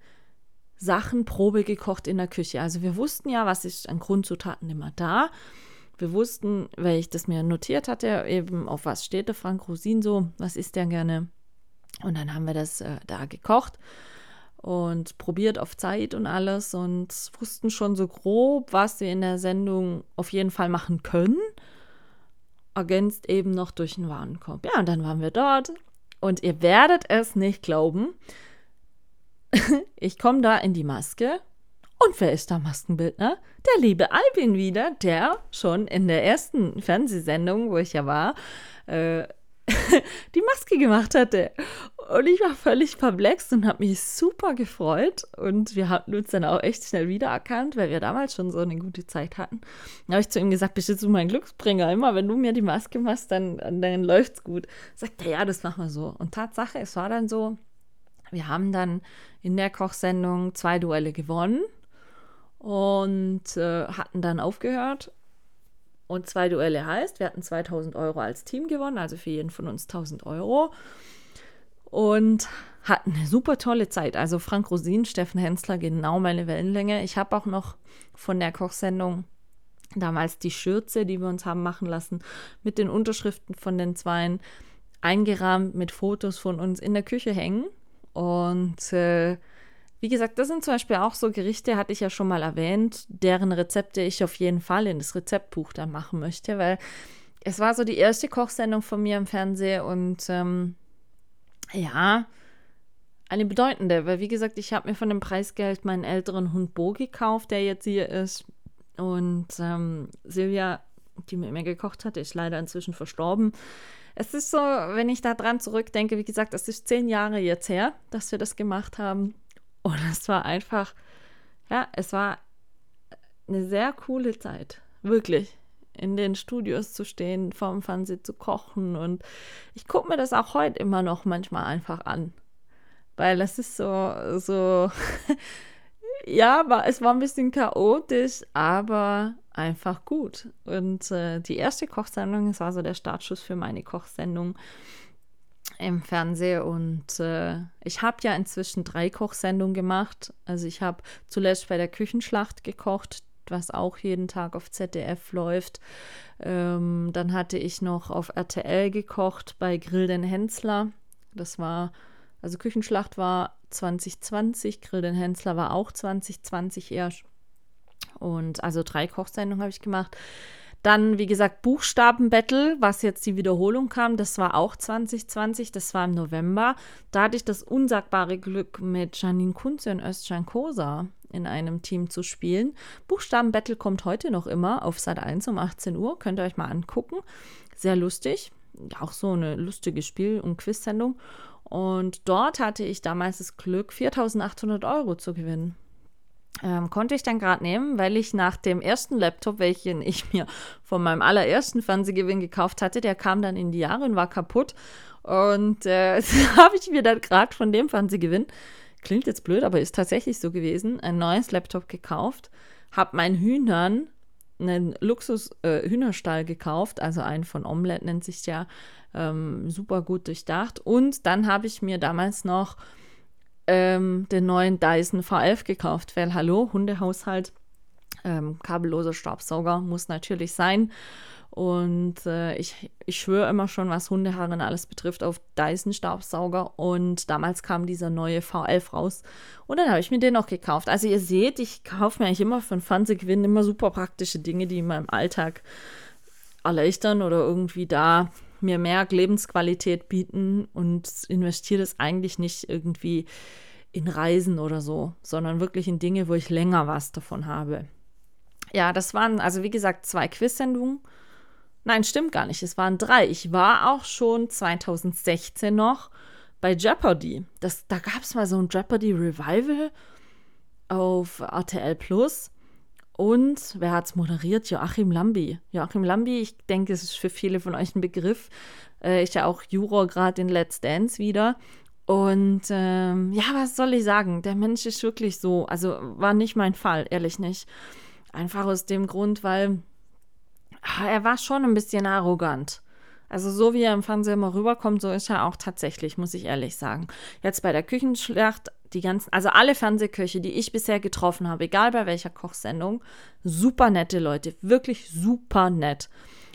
Sachen Probe gekocht in der Küche. Also wir wussten ja, was ist an Grundzutaten immer da. Wir wussten, weil ich das mir notiert hatte, eben auf was steht der Frank Rosin so, was isst der gerne. Und dann haben wir das äh, da gekocht und probiert auf Zeit und alles und wussten schon so grob, was wir in der Sendung auf jeden Fall machen können ergänzt eben noch durch einen Warenkorb. Ja, und dann waren wir dort und ihr werdet es nicht glauben. ich komme da in die Maske und wer ist da Maskenbildner? Der liebe Albin wieder, der schon in der ersten Fernsehsendung, wo ich ja war, äh, die Maske gemacht hatte. Und ich war völlig perplex und habe mich super gefreut. Und wir hatten uns dann auch echt schnell wiedererkannt, weil wir damals schon so eine gute Zeit hatten. Da habe ich zu ihm gesagt, bist du mein Glücksbringer? Immer wenn du mir die Maske machst, dann, dann läuft's gut. Sagt er, ja, das machen wir so. Und Tatsache, es war dann so, wir haben dann in der Kochsendung zwei Duelle gewonnen und äh, hatten dann aufgehört und zwei Duelle heißt, wir hatten 2000 Euro als Team gewonnen, also für jeden von uns 1000 Euro. Und hatten eine super tolle Zeit. Also Frank Rosin, Steffen Hensler, genau meine Wellenlänge. Ich habe auch noch von der Kochsendung damals die Schürze, die wir uns haben machen lassen, mit den Unterschriften von den Zweien eingerahmt mit Fotos von uns in der Küche hängen. Und äh, wie gesagt, das sind zum Beispiel auch so Gerichte, hatte ich ja schon mal erwähnt, deren Rezepte ich auf jeden Fall in das Rezeptbuch dann machen möchte, weil es war so die erste Kochsendung von mir im Fernsehen und ähm, ja, eine bedeutende, weil wie gesagt, ich habe mir von dem Preisgeld meinen älteren Hund Bo gekauft, der jetzt hier ist. Und ähm, Silvia, die mit mir gekocht hat, ist leider inzwischen verstorben. es ist so, wenn ich da dran zurückdenke, wie gesagt, es ist zehn Jahre jetzt her, dass wir das gemacht haben. Und es war einfach, ja, es war eine sehr coole Zeit. Wirklich. In den Studios zu stehen, vorm Fernsehen zu kochen. Und ich gucke mir das auch heute immer noch manchmal einfach an. Weil es ist so, so, ja, war, es war ein bisschen chaotisch, aber einfach gut. Und äh, die erste Kochsendung, es war so der Startschuss für meine Kochsendung im Fernsehen und äh, ich habe ja inzwischen drei Kochsendungen gemacht. Also ich habe zuletzt bei der Küchenschlacht gekocht, was auch jeden Tag auf ZDF läuft. Ähm, dann hatte ich noch auf RTL gekocht bei Grill den Hensler. Das war, also Küchenschlacht war 2020, Grill den Hensler war auch 2020 erst. Und also drei Kochsendungen habe ich gemacht. Dann, wie gesagt, Buchstabenbattle, was jetzt die Wiederholung kam, das war auch 2020, das war im November. Da hatte ich das unsagbare Glück, mit Janine Kunze und Özcan Kosa in einem Team zu spielen. Buchstabenbattle kommt heute noch immer auf Sat 1 um 18 Uhr, könnt ihr euch mal angucken. Sehr lustig, auch so eine lustige Spiel- und Quiz-Sendung. Und dort hatte ich damals das Glück, 4800 Euro zu gewinnen. Ähm, konnte ich dann gerade nehmen, weil ich nach dem ersten Laptop, welchen ich mir von meinem allerersten Fernsehgewinn gekauft hatte, der kam dann in die Jahre und war kaputt. Und äh, habe ich mir dann gerade von dem Fernsehgewinn, klingt jetzt blöd, aber ist tatsächlich so gewesen, ein neues Laptop gekauft, habe meinen Hühnern einen Luxus-Hühnerstall äh, gekauft, also einen von Omelette nennt sich ja, ähm, super gut durchdacht. Und dann habe ich mir damals noch ähm, den neuen Dyson V11 gekauft, weil hallo, Hundehaushalt, ähm, kabelloser Staubsauger muss natürlich sein. Und äh, ich, ich schwöre immer schon, was Hundehaaren alles betrifft, auf Dyson-Staubsauger. Und damals kam dieser neue V11 raus. Und dann habe ich mir den noch gekauft. Also ihr seht, ich kaufe mir eigentlich immer von Fernsehgewinn immer super praktische Dinge, die in meinem Alltag erleichtern oder irgendwie da mir mehr Lebensqualität bieten und investiere das eigentlich nicht irgendwie in Reisen oder so, sondern wirklich in Dinge, wo ich länger was davon habe. Ja, das waren also wie gesagt zwei Quiz-Sendungen. Nein, stimmt gar nicht. Es waren drei. Ich war auch schon 2016 noch bei Jeopardy. Das, da gab es mal so ein Jeopardy Revival auf RTL Plus. Und wer hat es moderiert? Joachim Lambi. Joachim Lambi, ich denke, es ist für viele von euch ein Begriff. Äh, ist ja auch Juror gerade in Let's Dance wieder. Und ähm, ja, was soll ich sagen? Der Mensch ist wirklich so. Also war nicht mein Fall, ehrlich nicht. Einfach aus dem Grund, weil ah, er war schon ein bisschen arrogant. Also so wie er im Fernsehen immer rüberkommt, so ist er auch tatsächlich, muss ich ehrlich sagen. Jetzt bei der Küchenschlacht, die ganzen, also alle Fernsehköche, die ich bisher getroffen habe, egal bei welcher Kochsendung, super nette Leute, wirklich super nett.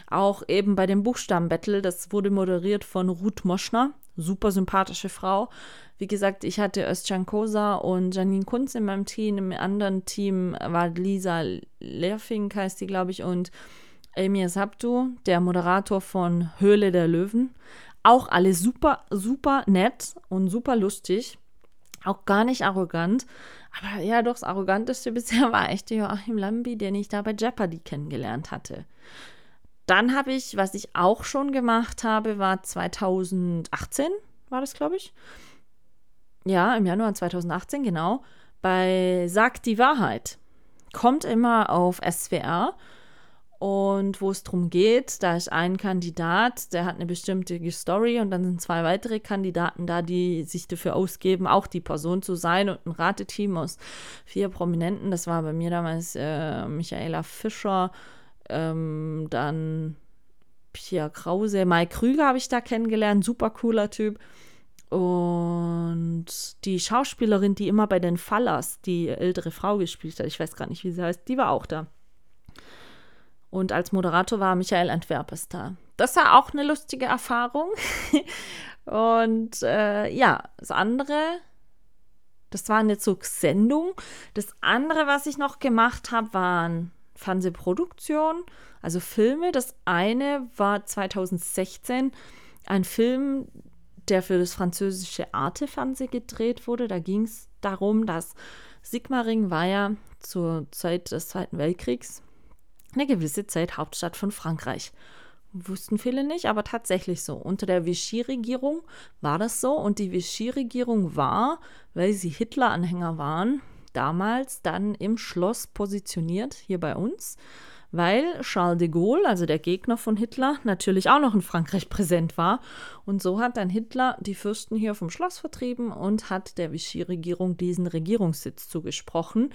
Auch eben bei dem Buchstabenbattle, das wurde moderiert von Ruth Moschner, super sympathische Frau. Wie gesagt, ich hatte Özcan Kosa und Janine Kunz in meinem Team, im anderen Team war Lisa Lerfink, heißt die, glaube ich, und Emir Sabtu, der Moderator von Höhle der Löwen. Auch alle super, super nett und super lustig. Auch gar nicht arrogant. Aber ja, doch, das Arroganteste bisher war echt Joachim Lambi, den ich da bei Jeopardy kennengelernt hatte. Dann habe ich, was ich auch schon gemacht habe, war 2018, war das, glaube ich. Ja, im Januar 2018, genau. Bei Sag die Wahrheit. Kommt immer auf SWR und wo es darum geht, da ist ein Kandidat, der hat eine bestimmte Story und dann sind zwei weitere Kandidaten da, die sich dafür ausgeben, auch die Person zu sein und ein Rateteam aus vier Prominenten. Das war bei mir damals äh, Michaela Fischer, ähm, dann Pia Krause, Mai Krüger habe ich da kennengelernt, super cooler Typ. Und die Schauspielerin, die immer bei den Fallers die ältere Frau gespielt hat, ich weiß gar nicht, wie sie heißt, die war auch da. Und als Moderator war Michael Antwerpes da. Das war auch eine lustige Erfahrung. und äh, ja, das andere, das war eine Zugsendung. Das andere, was ich noch gemacht habe, waren Fernsehproduktionen, also Filme. Das eine war 2016 ein Film, der für das französische Arte-Fernsehen gedreht wurde. Da ging es darum, dass Sigmaring war ja zur Zeit des Zweiten Weltkriegs eine gewisse Zeit Hauptstadt von Frankreich. Wussten viele nicht, aber tatsächlich so. Unter der Vichy-Regierung war das so. Und die Vichy-Regierung war, weil sie Hitler-Anhänger waren, damals dann im Schloss positioniert, hier bei uns, weil Charles de Gaulle, also der Gegner von Hitler, natürlich auch noch in Frankreich präsent war. Und so hat dann Hitler die Fürsten hier vom Schloss vertrieben und hat der Vichy-Regierung diesen Regierungssitz zugesprochen.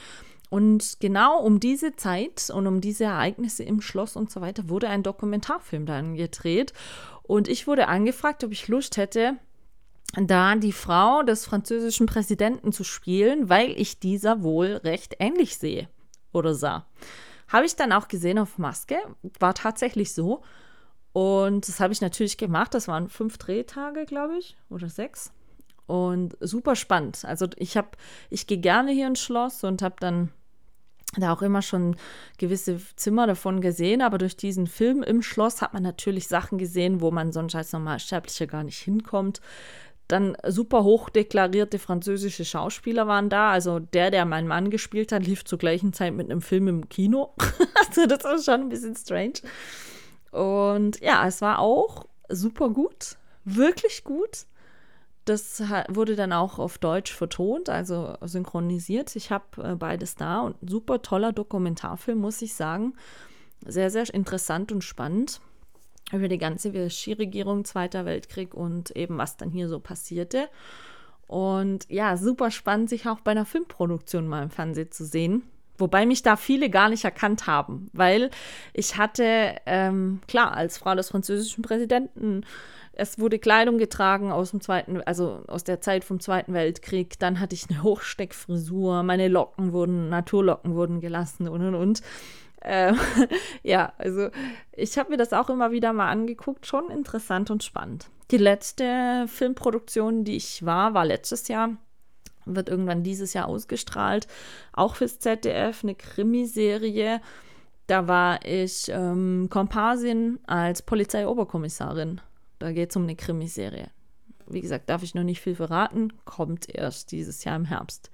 Und genau um diese Zeit und um diese Ereignisse im Schloss und so weiter wurde ein Dokumentarfilm dann gedreht. Und ich wurde angefragt, ob ich Lust hätte, da die Frau des französischen Präsidenten zu spielen, weil ich dieser wohl recht ähnlich sehe oder sah. Habe ich dann auch gesehen auf Maske, war tatsächlich so. Und das habe ich natürlich gemacht. Das waren fünf Drehtage, glaube ich, oder sechs. Und super spannend. Also ich habe, ich gehe gerne hier ins Schloss und habe dann da auch immer schon gewisse Zimmer davon gesehen, aber durch diesen Film im Schloss hat man natürlich Sachen gesehen, wo man sonst als Normalsterblicher gar nicht hinkommt. Dann super hoch deklarierte französische Schauspieler waren da. Also der, der meinen Mann gespielt hat, lief zur gleichen Zeit mit einem Film im Kino. also das war schon ein bisschen strange. Und ja, es war auch super gut, wirklich gut. Das wurde dann auch auf Deutsch vertont, also synchronisiert. Ich habe äh, beides da und super toller Dokumentarfilm, muss ich sagen. Sehr, sehr interessant und spannend über die ganze Vichy-Regierung, Zweiter Weltkrieg und eben was dann hier so passierte. Und ja, super spannend, sich auch bei einer Filmproduktion mal im Fernsehen zu sehen. Wobei mich da viele gar nicht erkannt haben, weil ich hatte, ähm, klar, als Frau des französischen Präsidenten es wurde Kleidung getragen aus dem zweiten, also aus der Zeit vom Zweiten Weltkrieg. Dann hatte ich eine Hochsteckfrisur, meine Locken wurden, Naturlocken wurden gelassen und und und. Äh, ja, also ich habe mir das auch immer wieder mal angeguckt, schon interessant und spannend. Die letzte Filmproduktion, die ich war, war letztes Jahr, wird irgendwann dieses Jahr ausgestrahlt, auch fürs ZDF, eine Krimiserie. Da war ich ähm, Komparsin als Polizeioberkommissarin. Da geht es um eine Krimiserie. Wie gesagt, darf ich noch nicht viel verraten, kommt erst dieses Jahr im Herbst.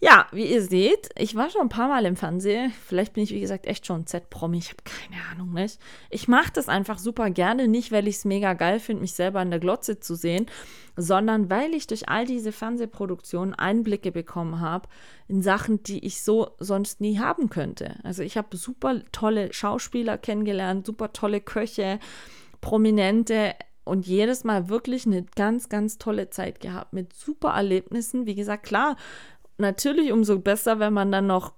Ja, wie ihr seht, ich war schon ein paar Mal im Fernsehen. Vielleicht bin ich, wie gesagt, echt schon Z-Promi. Ich habe keine Ahnung, nicht? Ich mache das einfach super gerne, nicht weil ich es mega geil finde, mich selber an der Glotze zu sehen, sondern weil ich durch all diese Fernsehproduktionen Einblicke bekommen habe in Sachen, die ich so sonst nie haben könnte. Also ich habe super tolle Schauspieler kennengelernt, super tolle Köche, Prominente, und jedes Mal wirklich eine ganz, ganz tolle Zeit gehabt mit super Erlebnissen. Wie gesagt, klar, natürlich umso besser, wenn man dann noch,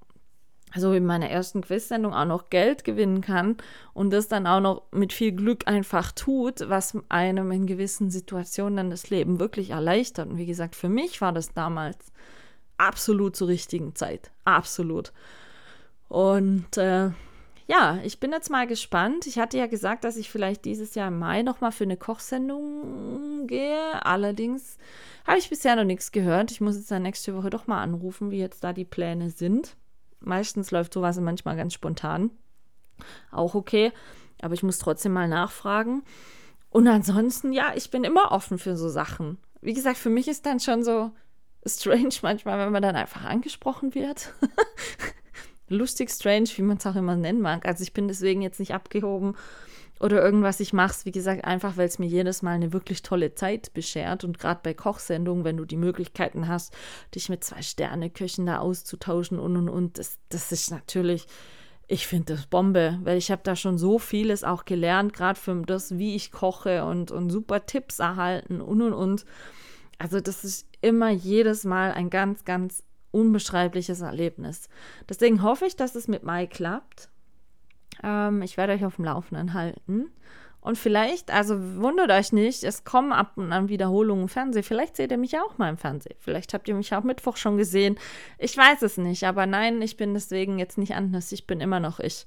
so wie in meiner ersten Quiz-Sendung, auch noch Geld gewinnen kann und das dann auch noch mit viel Glück einfach tut, was einem in gewissen Situationen dann das Leben wirklich erleichtert. Und wie gesagt, für mich war das damals absolut zur richtigen Zeit. Absolut. Und äh, ja, ich bin jetzt mal gespannt. Ich hatte ja gesagt, dass ich vielleicht dieses Jahr im Mai nochmal für eine Kochsendung gehe. Allerdings habe ich bisher noch nichts gehört. Ich muss jetzt dann nächste Woche doch mal anrufen, wie jetzt da die Pläne sind. Meistens läuft sowas manchmal ganz spontan. Auch okay. Aber ich muss trotzdem mal nachfragen. Und ansonsten, ja, ich bin immer offen für so Sachen. Wie gesagt, für mich ist dann schon so strange manchmal, wenn man dann einfach angesprochen wird. lustig strange, wie man es auch immer nennen mag. Also ich bin deswegen jetzt nicht abgehoben oder irgendwas. Ich mache es, wie gesagt, einfach, weil es mir jedes Mal eine wirklich tolle Zeit beschert. Und gerade bei Kochsendungen, wenn du die Möglichkeiten hast, dich mit zwei Sterne-Köchen da auszutauschen und und und, das, das ist natürlich, ich finde das Bombe, weil ich habe da schon so vieles auch gelernt, gerade für das, wie ich koche und, und super Tipps erhalten und und und. Also das ist immer jedes Mal ein ganz, ganz unbeschreibliches Erlebnis. Deswegen hoffe ich, dass es mit Mai klappt. Ähm, ich werde euch auf dem Laufenden halten. Und vielleicht, also wundert euch nicht, es kommen ab und an Wiederholungen im Fernsehen. Vielleicht seht ihr mich auch mal im Fernsehen. Vielleicht habt ihr mich auch Mittwoch schon gesehen. Ich weiß es nicht, aber nein, ich bin deswegen jetzt nicht anders. Ich bin immer noch ich.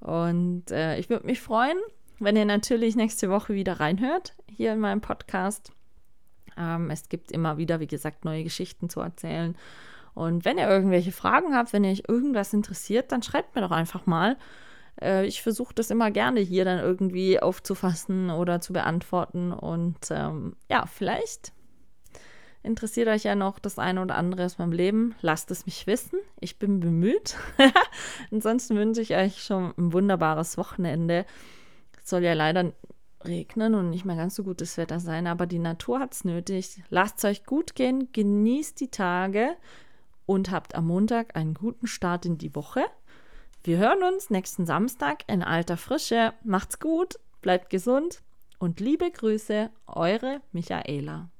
Und äh, ich würde mich freuen, wenn ihr natürlich nächste Woche wieder reinhört hier in meinem Podcast. Ähm, es gibt immer wieder, wie gesagt, neue Geschichten zu erzählen. Und wenn ihr irgendwelche Fragen habt, wenn euch irgendwas interessiert, dann schreibt mir doch einfach mal. Äh, ich versuche das immer gerne hier dann irgendwie aufzufassen oder zu beantworten. Und ähm, ja, vielleicht interessiert euch ja noch das eine oder andere aus meinem Leben. Lasst es mich wissen. Ich bin bemüht. Ansonsten wünsche ich euch schon ein wunderbares Wochenende. soll ja leider regnen und nicht mehr ganz so gutes Wetter sein, aber die Natur hat es nötig. Lasst es euch gut gehen, genießt die Tage und habt am Montag einen guten Start in die Woche. Wir hören uns nächsten Samstag in alter Frische. Macht's gut, bleibt gesund und liebe Grüße, eure Michaela.